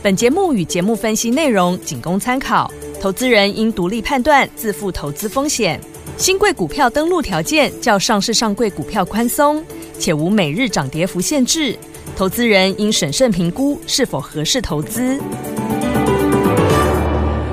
本节目与节目分析内容仅供参考，投资人应独立判断，自负投资风险。新贵股票登录条件较上市上柜股票宽松，且无每日涨跌幅限制，投资人应审慎评估是否合适投资。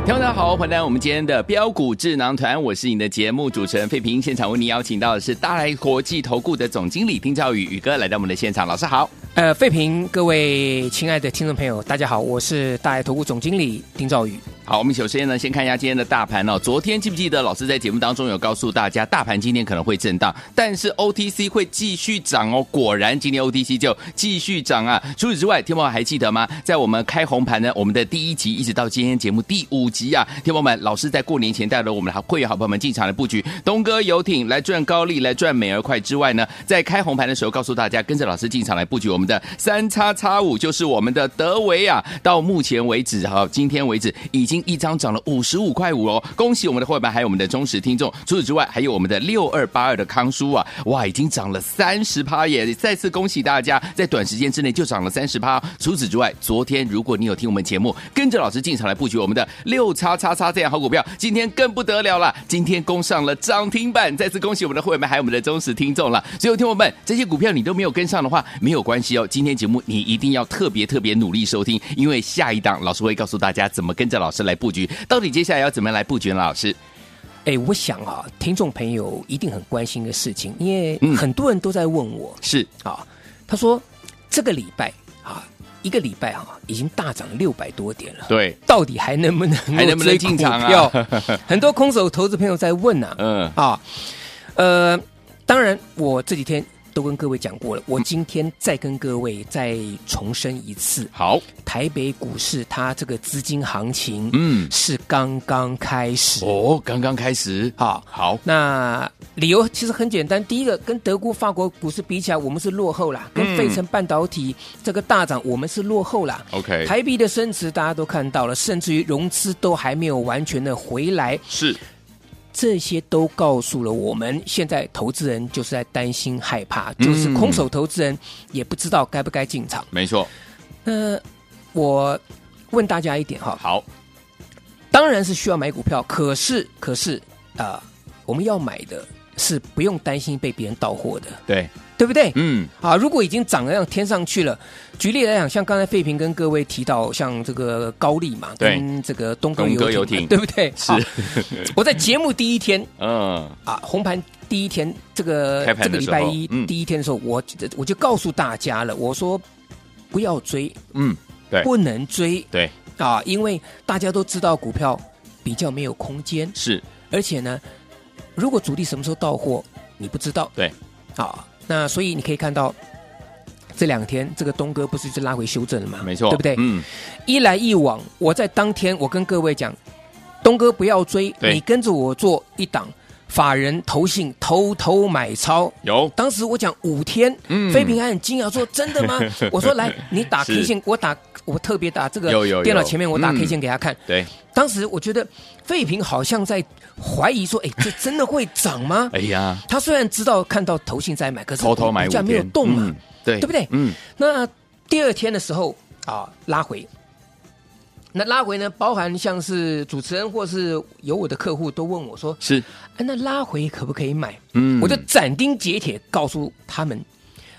听众大家好，欢迎来到我们今天的标股智囊团，我是你的节目主持人费平。现场为您邀请到的是大来国际投顾的总经理丁兆宇宇哥来到我们的现场，老师好。呃，废平，各位亲爱的听众朋友，大家好，我是大爱投顾总经理丁兆宇。好，我们首先呢，先看一下今天的大盘哦。昨天记不记得老师在节目当中有告诉大家，大盘今天可能会震荡，但是 OTC 会继续涨哦。果然，今天 OTC 就继续涨啊。除此之外，天宝还记得吗？在我们开红盘呢，我们的第一集一直到今天节目第五集啊，天宝们，老师在过年前带了我们的会员好朋友们进场来布局东哥游艇来赚高利，来赚美而快之外呢，在开红盘的时候告诉大家，跟着老师进场来布局我们的三叉叉五，就是我们的德维啊。到目前为止，哈，今天为止已经一张涨了五十五块五哦！恭喜我们的伙伴，还有我们的忠实听众。除此之外，还有我们的六二八二的康叔啊，哇，已经涨了三十趴耶！再次恭喜大家，在短时间之内就涨了三十趴。除此之外，昨天如果你有听我们节目，跟着老师进场来布局我们的六叉叉叉这样好股票，今天更不得了了，今天攻上了涨停板。再次恭喜我们的伙伴，还有我们的忠实听众了。所有，听友们，这些股票你都没有跟上的话，没有关系哦。今天节目你一定要特别特别努力收听，因为下一档老师会告诉大家怎么跟着老师来布局。到底接下来要怎么样来布局呢？老师，哎，我想啊，听众朋友一定很关心的事情，因为很多人都在问我，嗯、是啊，他说这个礼拜啊，一个礼拜啊，已经大涨六百多点了，对，到底还能不能还能不能进场啊？很多空手投资朋友在问呢、啊，嗯啊，呃，当然我这几天。都跟各位讲过了，我今天再跟各位再重申一次。好，台北股市它这个资金行情，嗯，是刚刚开始哦，刚刚开始。好，好，那理由其实很简单，第一个跟德国、法国股市比起来，我们是落后啦；跟费城半导体这个大涨，我们是落后啦。OK，台币的升值大家都看到了，甚至于融资都还没有完全的回来。是。这些都告诉了我们，现在投资人就是在担心害怕，就是空手投资人也不知道该不该进场。没错。那我问大家一点哈，好，当然是需要买股票，可是可是啊、呃，我们要买的是不用担心被别人到货的。对。对不对？嗯，啊，如果已经涨得像天上去了，举例来讲，像刚才费平跟各位提到，像这个高丽嘛，跟这个东哥游艇，游艇对不对？是。我在节目第一天，嗯，啊，红盘第一天，这个这个礼拜一、嗯、第一天的时候，我我就告诉大家了，我说不要追，嗯，对，不能追，对，啊，因为大家都知道股票比较没有空间，是，而且呢，如果主力什么时候到货，你不知道，对，啊。那所以你可以看到，这两天这个东哥不是就拉回修正了吗？没错，对不对？嗯，一来一往，我在当天我跟各位讲，东哥不要追，你跟着我做一档法人投信偷偷买超。有，当时我讲五天，嗯，飞平还很惊讶说：“真的吗？” 我说：“来，你打 K 线，我打，我特别打这个电脑前面，我打 K 线给他看。嗯”对，当时我觉得飞平好像在。怀疑说：“哎，这真的会涨吗？”哎呀，他虽然知道看到投信在买，可是偷偷买，股价没有动嘛，嗯、对对不对？嗯。那第二天的时候啊，拉回，那拉回呢，包含像是主持人或是有我的客户都问我说：“是，哎，那拉回可不可以买？”嗯，我就斩钉截铁告诉他们，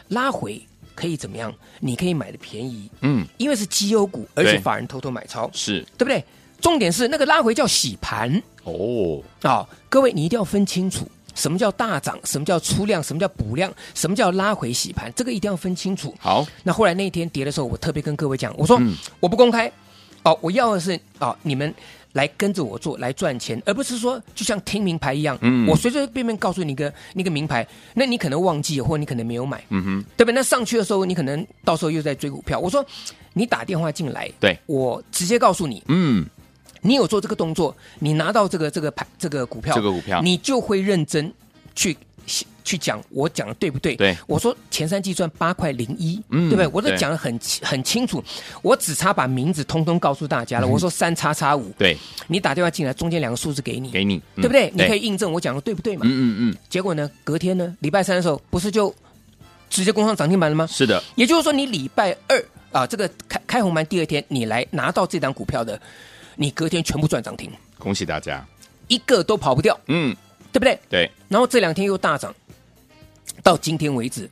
拉回可以怎么样？你可以买的便宜，嗯，因为是绩优股，而且法人偷偷买超，是对不对？重点是那个拉回叫洗盘。哦，啊、哦，各位，你一定要分清楚，什么叫大涨，什么叫出量，什么叫补量，什么叫拉回洗盘，这个一定要分清楚。好，那后来那一天跌的时候，我特别跟各位讲，我说、嗯、我不公开，哦，我要的是啊、哦，你们来跟着我做，来赚钱，而不是说就像听名牌一样，嗯，我随随便便告诉你一个那个名牌，那你可能忘记，或你可能没有买，嗯哼，对不对？那上去的时候，你可能到时候又在追股票。我说你打电话进来，对，我直接告诉你，嗯。你有做这个动作，你拿到这个这个牌这个股票，这个股票，你就会认真去去讲，我讲的对不对？对，我说前三季赚八块零一，嗯，对不对？我都讲的很很清楚，我只差把名字通通告诉大家了。嗯、我说三叉叉五，对，你打电话进来，中间两个数字给你，给你，对不对？嗯、你可以印证我讲的对不对嘛？嗯嗯嗯。结果呢，隔天呢，礼拜三的时候，不是就直接攻上涨停板了吗？是的，也就是说，你礼拜二啊，这个开开红盘第二天，你来拿到这档股票的，你隔天全部赚涨停，恭喜大家，一个都跑不掉，嗯，对不对？对。然后这两天又大涨。到今天为止，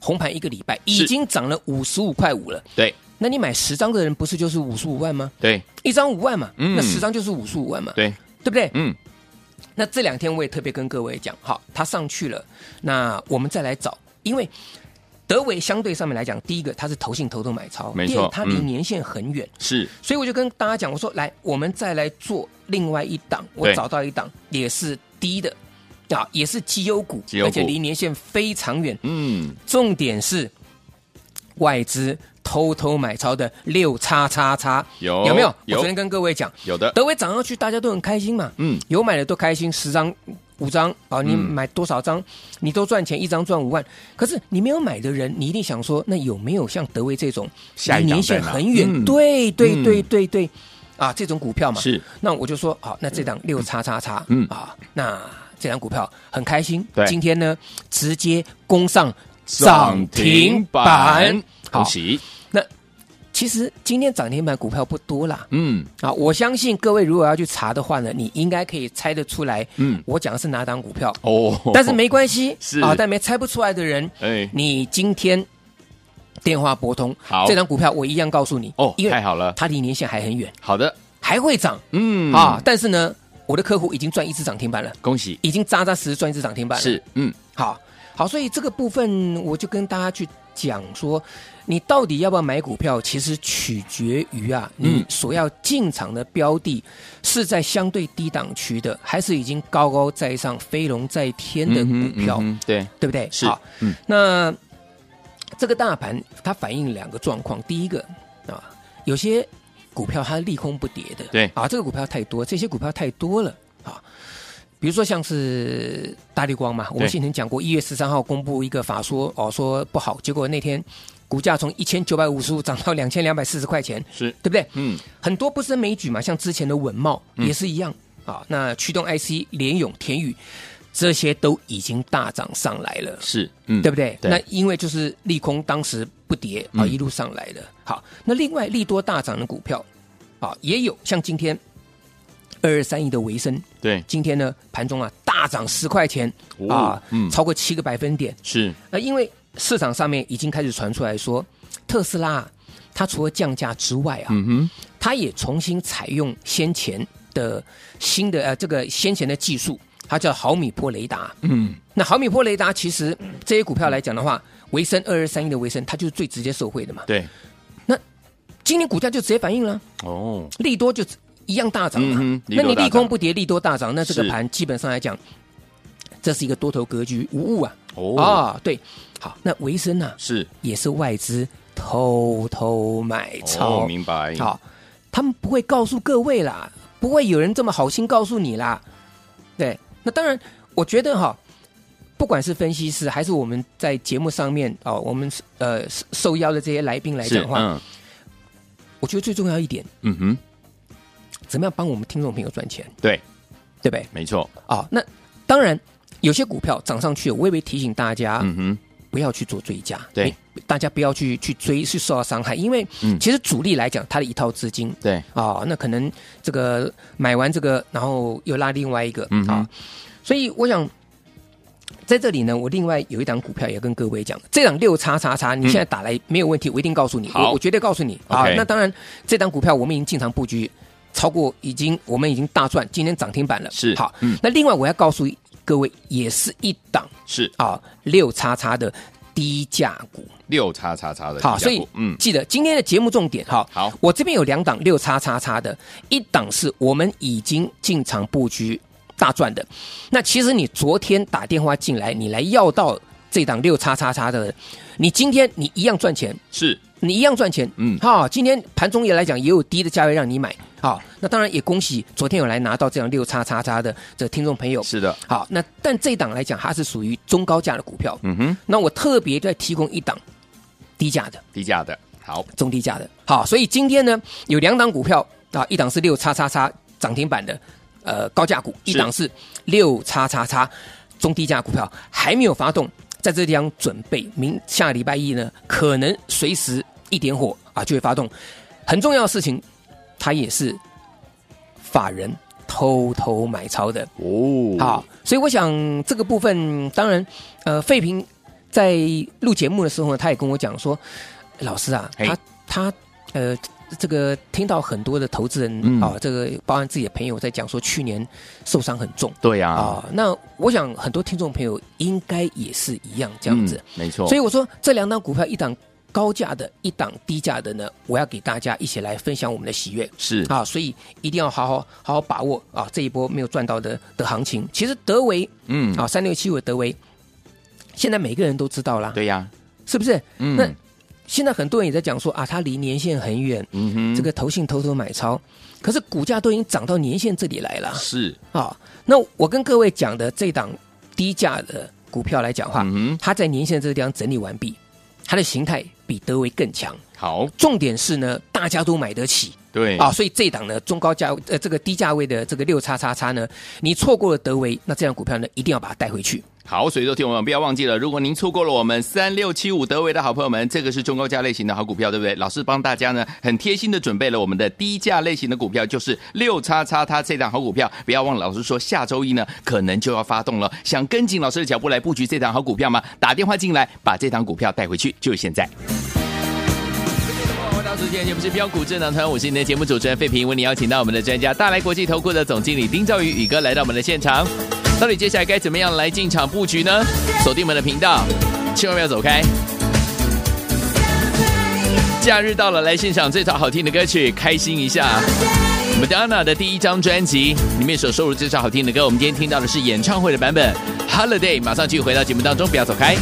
红盘一个礼拜已经涨了五十五块五了。对，那你买十张的人不是就是五十五万吗？对，一张五万嘛，嗯、那十张就是五十五万嘛。对，对不对？嗯。那这两天我也特别跟各位讲，好，它上去了，那我们再来找，因为德伟相对上面来讲，第一个它是投信偷偷买超，没错，第二它离年限很远，是、嗯，所以我就跟大家讲，我说来，我们再来做另外一档，我找到一档也是低的。啊，也是绩优股，而且离年限非常远。嗯，重点是外资偷偷买超的六叉叉叉，有有没有？我昨天跟各位讲，有的。德威涨上去，大家都很开心嘛。嗯，有买的都开心，十张、五张啊，你买多少张，你都赚钱，一张赚五万。可是你没有买的人，你一定想说，那有没有像德威这种离年限很远？对对对对对，啊，这种股票嘛。是。那我就说，好，那这档六叉叉叉，嗯。啊，那。这张股票很开心，对，今天呢直接攻上涨停板，恭喜！那其实今天涨停板股票不多啦，嗯。啊，我相信各位如果要去查的话呢，你应该可以猜得出来，嗯，我讲的是哪档股票。哦，但是没关系，是。啊，但没猜不出来的人，哎，你今天电话拨通，好，这张股票我一样告诉你哦，太好了，它离年限还很远，好的，还会涨，嗯啊，但是呢。我的客户已经赚一只涨停板了，恭喜！已经扎扎实实赚一只涨停板了。是，嗯，好，好，所以这个部分我就跟大家去讲说，你到底要不要买股票，其实取决于啊，你所要进场的标的是在相对低档区的，还是已经高高在上、飞龙在天的股票？嗯嗯、对，对不对？是，好，嗯，那这个大盘它反映两个状况，第一个啊，有些。股票它利空不跌的，对啊，这个股票太多，这些股票太多了啊。比如说像是大立光嘛，我们先前讲过，一月十三号公布一个法说哦，说不好，结果那天股价从一千九百五十五涨到两千两百四十块钱，是对不对？嗯，很多不胜枚举嘛，像之前的稳懋也是一样、嗯、啊。那驱动 IC 联勇、田宇这些都已经大涨上来了，是，嗯，对不对？对，那因为就是利空当时不跌啊，一路上来的。嗯好，那另外利多大涨的股票，啊，也有像今天二二三一的维生，对，今天呢盘中啊大涨十块钱、哦、啊，嗯，超过七个百分点，是。那因为市场上面已经开始传出来说，特斯拉它除了降价之外啊，嗯哼，它也重新采用先前的新的呃这个先前的技术，它叫毫米波雷达，嗯，那毫米波雷达其实这些股票来讲的话。维生二二三一的维生，它就是最直接受惠的嘛。对，那今天股价就直接反应了。哦，利多就一样大涨嘛。嗯、那你利空不跌，利多大涨，那这个盘基本上来讲，这是一个多头格局，无误啊。哦啊，对，好，那维生呢、啊？是也是外资偷偷买超、哦，明白？好，他们不会告诉各位啦，不会有人这么好心告诉你啦。对，那当然，我觉得哈。不管是分析师还是我们在节目上面哦，我们呃受邀的这些来宾来讲的话，嗯，我觉得最重要一点，嗯哼，怎么样帮我们听众朋友赚钱？对，对不对？没错。哦，那当然有些股票涨上去，我也会提醒大家，嗯哼，不要去做追加，对，大家不要去去追，去受到伤害，因为其实主力来讲，他的一套资金，对，啊，那可能这个买完这个，然后又拉另外一个，嗯啊，所以我想。在这里呢，我另外有一档股票也跟各位讲，这档六叉叉叉，你现在打来没有问题，我一定告诉你，我我绝对告诉你啊。那当然，这档股票我们已经进场布局，超过已经我们已经大赚，今天涨停板了。是。好，那另外我要告诉各位，也是一档是啊六叉叉的低价股，六叉叉叉的好，所以嗯，记得今天的节目重点哈。好，我这边有两档六叉叉叉的，一档是我们已经进场布局。大赚的，那其实你昨天打电话进来，你来要到这档六叉叉叉的，你今天你一样赚钱，是你一样赚钱，嗯，好，今天盘中也来讲也有低的价位让你买，好，那当然也恭喜昨天有来拿到这样六叉叉叉的这听众朋友。是的，好，那但这档来讲，它是属于中高价的股票。嗯哼，那我特别再提供一档低价的，低价的，好，中低价的。好，所以今天呢有两档股票啊，一档是六叉叉叉涨停板的呃高价股，一档是六叉叉叉中低价股票，还没有发动，在这地方准备，明下礼拜一呢可能随时一点火啊就会发动。很重要的事情，它也是法人偷偷买超的哦。好，所以我想这个部分，当然，呃，费平在录节目的时候呢，他也跟我讲说，老师啊，他他呃，这个听到很多的投资人、嗯、啊，这个包含自己的朋友在讲说，去年受伤很重。对呀、啊。啊，那我想很多听众朋友应该也是一样这样子，嗯、没错。所以我说这两档股票一档。高价的一档，低价的呢，我要给大家一起来分享我们的喜悦。是啊，所以一定要好好好好把握啊这一波没有赚到的的行情。其实德维，嗯啊，三六七五的德维，现在每个人都知道啦。对呀，是不是？嗯。那现在很多人也在讲说啊，它离年线很远，嗯哼，这个投信偷偷买超，可是股价都已经涨到年线这里来了。是啊，那我跟各位讲的这档低价的股票来讲话，嗯，它在年线这个地方整理完毕。它的形态比德维更强，好，重点是呢，大家都买得起，对。啊，所以这档呢，中高价呃这个低价位的这个六叉叉叉呢，你错过了德维，那这样股票呢，一定要把它带回去。好，所以说听我们不要忘记了，如果您错过了我们三六七五德微的好朋友们，这个是中高价类型的好股票，对不对？老师帮大家呢很贴心的准备了我们的低价类型的股票，就是六叉叉叉这档好股票，不要忘了，老师说下周一呢可能就要发动了，想跟紧老师的脚步来布局这档好股票吗？打电话进来，把这档股票带回去，就是现在。回到时间，也不是标股智能团，我是你的节目主持人费平，为你邀请到我们的专家大来国际投顾的总经理丁兆宇宇哥来到我们的现场。到底接下来该怎么样来进场布局呢？锁定我们的频道，千万不要走开。假日到了，来欣赏最早好听的歌曲，开心一下。Madonna 的第一张专辑里面所收录这首好听的歌，我们今天听到的是演唱会的版本《Holiday》。马上继续回到节目当中，不要走开。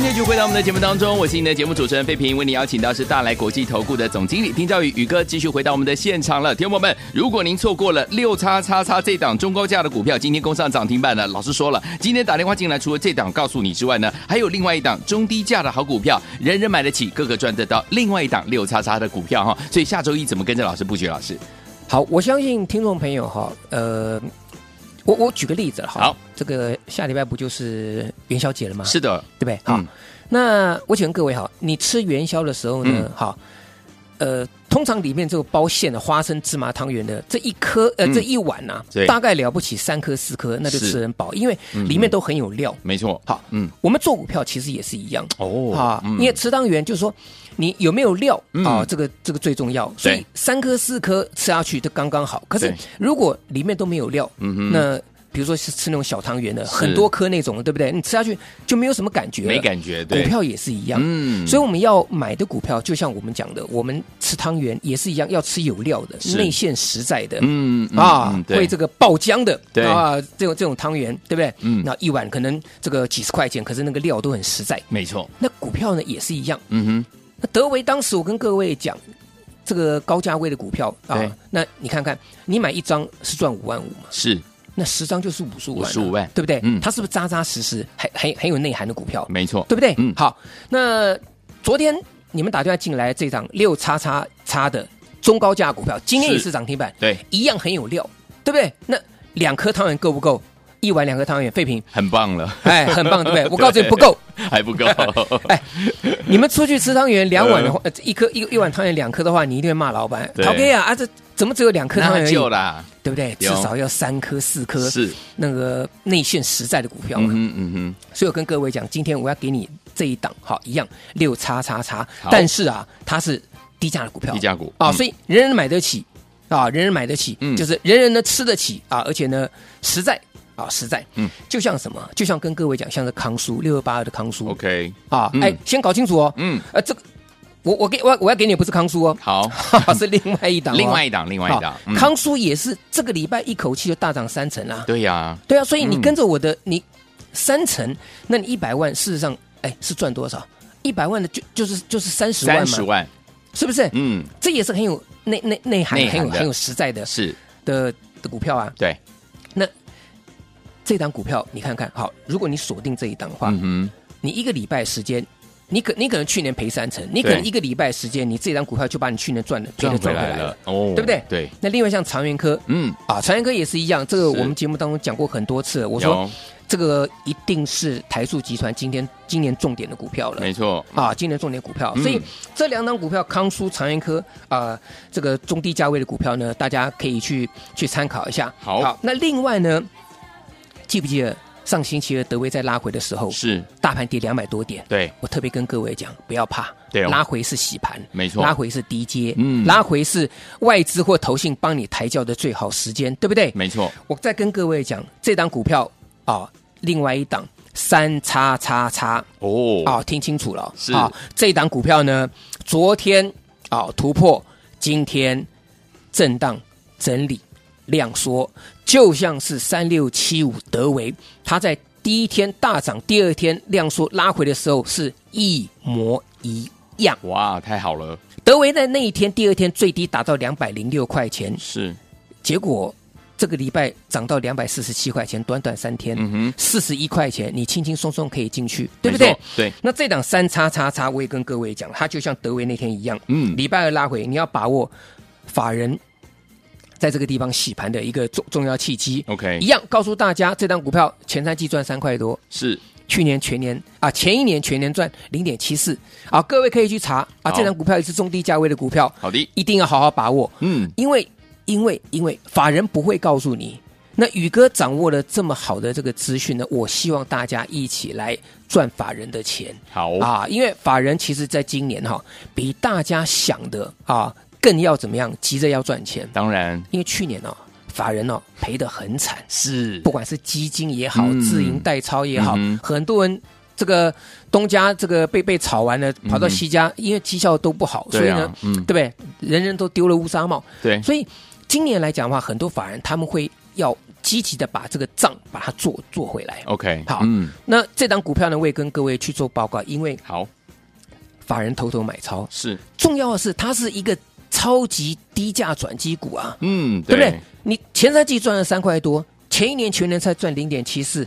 欢迎继续回到我们的节目当中，我是你的节目主持人费平，为你邀请到是大来国际投顾的总经理丁兆宇宇哥，继续回到我们的现场了。听众朋友们，如果您错过了六叉叉叉这档中高价的股票，今天攻上涨停板了。老师说了，今天打电话进来，除了这档告诉你之外呢，还有另外一档中低价的好股票，人人买得起，个个赚得到。另外一档六叉叉的股票哈，所以下周一怎么跟着老师布局？老师，好，我相信听众朋友哈，呃。我我举个例子好，好，这个下礼拜不就是元宵节了吗？是的，对不对？好，嗯、那我请问各位哈，你吃元宵的时候呢，嗯、好，呃，通常里面这个包馅的花生芝麻汤圆的这一颗呃这一碗呐、大概了不起三颗四颗，那就吃很饱，因为里面都很有料。没错，好，嗯，我们做股票其实也是一样。哦，好，因为吃汤圆就是说你有没有料？啊，这个这个最重要，所以三颗四颗吃下去都刚刚好。可是如果里面都没有料，那比如说是吃那种小汤圆的，很多颗那种，对不对？你吃下去就没有什么感觉，没感觉。对，股票也是一样，嗯，所以我们要买的股票，就像我们讲的，我们吃汤圆也是一样，要吃有料的，内馅实在的，嗯啊，会这个爆浆的，对。啊，这种这种汤圆，对不对？嗯，那一碗可能这个几十块钱，可是那个料都很实在，没错。那股票呢也是一样，嗯哼。那德维当时我跟各位讲，这个高价位的股票啊，那你看看，你买一张是赚五万五嘛？是。那十张就是五十五万，五十五万，对不对？嗯，它是不是扎扎实实，很很很有内涵的股票？没错，对不对？嗯，好。那昨天你们打电话进来这张六叉叉叉的中高价股票，今天也是涨停板，对，一样很有料，对不对？那两颗汤圆够不够？一碗两个汤圆，废品很棒了，哎，很棒，对不对？我告诉你不够，还不够。哎，你们出去吃汤圆，两碗的话，一颗一一碗汤圆两颗的话，你一定会骂老板。OK 啊啊，这怎么只有两颗汤圆而已？对不对？至少要三颗四颗，是那个内线实在的股票嘛。嗯嗯嗯。所以我跟各位讲，今天我要给你这一档，好，一样六叉叉叉，但是啊，它是低价的股票，低价股啊，所以人人买得起啊，人人买得起，嗯就是人人呢吃得起啊，而且呢实在。啊，实在，嗯，就像什么，就像跟各位讲，像是康叔六二八二的康叔，OK，啊，哎，先搞清楚哦，嗯，呃，这个我我给我我要给你不是康叔哦，好，是另外一档，另外一档，另外一档，康叔也是这个礼拜一口气就大涨三成啦，对呀，对啊，所以你跟着我的，你三成，那你一百万，事实上，哎，是赚多少？一百万的就就是就是三十万嘛，三十万，是不是？嗯，这也是很有内内内涵，很有很有实在的，是。的的股票啊，对。这档股票你看看好，如果你锁定这一档的话，嗯、你一个礼拜时间，你可你可能去年赔三成，你可能一个礼拜时间，你这档股票就把你去年赚的赔的赚回来了，哦，对不对？对。那另外像长源科，嗯。啊，长源科也是一样，这个我们节目当中讲过很多次，我说有。这个一定是台塑集团今天今年重点的股票了，没错。啊，今年重点股票，嗯、所以这两档股票康舒、长源科啊，这个中低价位的股票呢，大家可以去去参考一下。好，好，那另外呢？记不记得上星期二德威在拉回的时候，是大盘跌两百多点。对，我特别跟各位讲，不要怕，对，拉回是洗盘，没错，拉回是低阶，嗯，拉回是外资或投信帮你抬轿的最好时间，对不对？没错。我再跟各位讲，这档股票啊，另外一档三叉叉叉哦，啊，听清楚了，是啊，这档股票呢，昨天啊突破，今天震荡整理。量缩，就像是三六七五德维，它在第一天大涨，第二天量缩拉回的时候是一模一样。哇，太好了！德维在那一天、第二天最低达到两百零六块钱，是。结果这个礼拜涨到两百四十七块钱，短短三天，嗯哼，四十一块钱，你轻轻松松可以进去，对不对？对。那这档三叉叉叉，我也跟各位讲，它就像德维那天一样，嗯，礼拜二拉回，你要把握法人。在这个地方洗盘的一个重重要契机，OK，一样告诉大家，这张股票前三季赚三块多，是。去年全年啊，前一年全年赚零点七四，啊，各位可以去查啊，这张股票也是中低价位的股票，好的，一定要好好把握，嗯，因为因为因为法人不会告诉你，那宇哥掌握了这么好的这个资讯呢，我希望大家一起来赚法人的钱，好。啊，因为法人其实在今年哈，比大家想的啊。更要怎么样？急着要赚钱。当然，因为去年哦，法人哦赔得很惨，是不管是基金也好，嗯、自营代操也好，嗯、很多人这个东家这个被被炒完了，跑到西家，嗯、因为绩效都不好，所以呢，嗯、对不对？人人都丢了乌纱帽。对，所以今年来讲的话，很多法人他们会要积极的把这个账把它做做回来。OK，好，嗯，那这档股票呢，我也跟各位去做报告，因为好，法人偷偷买超是重要的是，它是一个。超级低价转机股啊，嗯，对，对不对？你前三季赚了三块多，前一年全年才赚零点七四，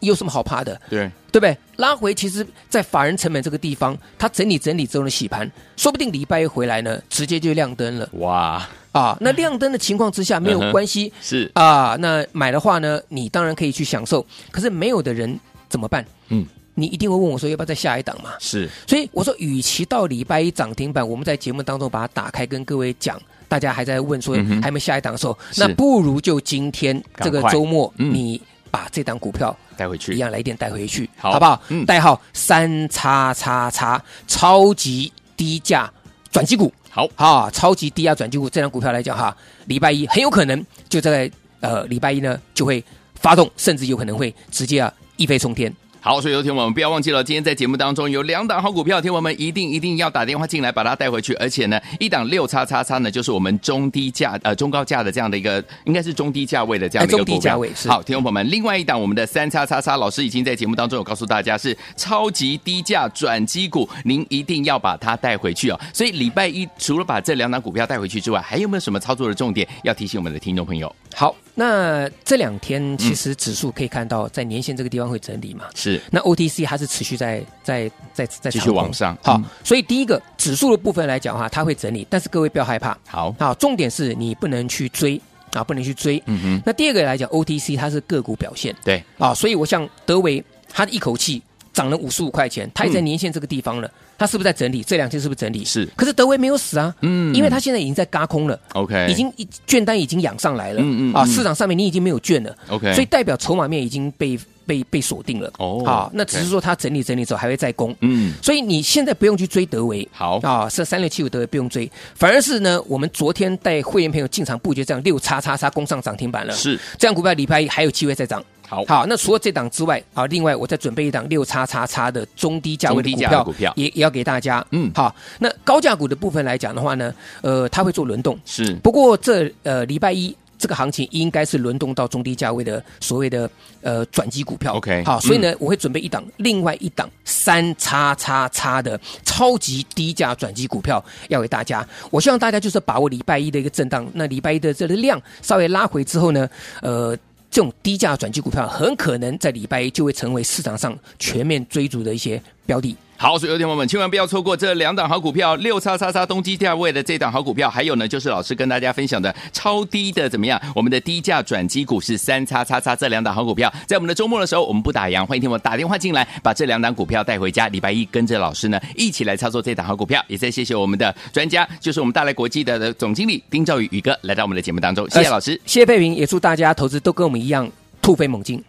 有什么好怕的？对，对不对？拉回其实，在法人成本这个地方，它整理整理之后的洗盘，说不定礼拜一回来呢，直接就亮灯了。哇啊！那亮灯的情况之下没有关系，是啊。那买的话呢，你当然可以去享受，可是没有的人怎么办？嗯。你一定会问我说要不要再下一档嘛？是，所以我说，与其到礼拜一涨停板，我们在节目当中把它打开，跟各位讲，大家还在问说还没下一档的时候，那不如就今天这个周末，你把这档股票带回去，一样来电带回去，好。不好？代号三叉叉叉，超级低价转机股，好。啊，超级低价转机股，这档股票来讲哈，礼拜一很有可能就在呃礼拜一呢就会发动，甚至有可能会直接啊一飞冲天。好，所以有听我们不要忘记了，今天在节目当中有两档好股票，听我们一定一定要打电话进来把它带回去，而且呢，一档六叉叉叉呢，就是我们中低价呃中高价的这样的一个，应该是中低价位的这样的一个股票。中低价位是。好，听众朋友们，另外一档我们的三叉叉叉老师已经在节目当中有告诉大家是超级低价转机股，您一定要把它带回去哦。所以礼拜一除了把这两档股票带回去之外，还有没有什么操作的重点要提醒我们的听众朋友？好，那这两天其实指数可以看到在年线这个地方会整理嘛？是。那 OTC 它是持续在在在在继续往上。好，所以第一个指数的部分来讲的话，它会整理，但是各位不要害怕。好，好，重点是你不能去追啊，不能去追。嗯哼。那第二个来讲，OTC 它是个股表现。对。啊，所以我像德维，它一口气涨了五十五块钱，它也在年线这个地方了。嗯它是不是在整理？这两天是不是整理？是。可是德威没有死啊，嗯，因为它现在已经在嘎空了，OK，已经券单已经养上来了，嗯嗯啊，市场上面你已经没有券了，OK，所以代表筹码面已经被被被锁定了，哦，好，那只是说它整理整理之后还会再攻，嗯，所以你现在不用去追德维，好。啊，是三六七五德维不用追，反而是呢，我们昨天带会员朋友进场布局这样六叉叉叉攻上涨停板了，是，这样股票礼拜一还有机会再涨。好，好，那除了这档之外，啊，另外我再准备一档六叉叉叉的中低价位的股票，股票。也也要给大家。嗯，好，那高价股的部分来讲的话呢，呃，它会做轮动，是。不过这呃礼拜一这个行情应该是轮动到中低价位的所谓的呃转机股票。OK，好，所以呢，嗯、我会准备一档另外一档三叉叉叉的超级低价转机股票要给大家。我希望大家就是把握礼拜一的一个震荡，那礼拜一的这个量稍微拉回之后呢，呃。这种低价转机股票很可能在礼拜一就会成为市场上全面追逐的一些标的。好，所以有听友们千万不要错过这两档好股票，六叉叉叉东基价位的这档好股票，还有呢就是老师跟大家分享的超低的怎么样？我们的低价转机股是三叉叉叉这两档好股票，在我们的周末的时候，我们不打烊，欢迎听我打电话进来，把这两档股票带回家。礼拜一跟着老师呢一起来操作这档好股票，也再谢谢我们的专家，就是我们大来国际的的总经理丁兆宇宇哥来到我们的节目当中，谢谢老师，谢谢佩平，也祝大家投资都跟我们一样突飞猛进。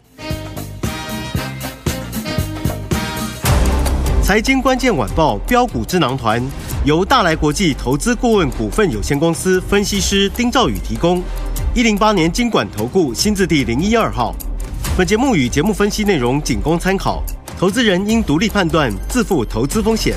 财经关键晚报标股智囊团由大来国际投资顾问股份有限公司分析师丁兆宇提供。一零八年经管投顾新字第零一二号。本节目与节目分析内容仅供参考，投资人应独立判断，自负投资风险。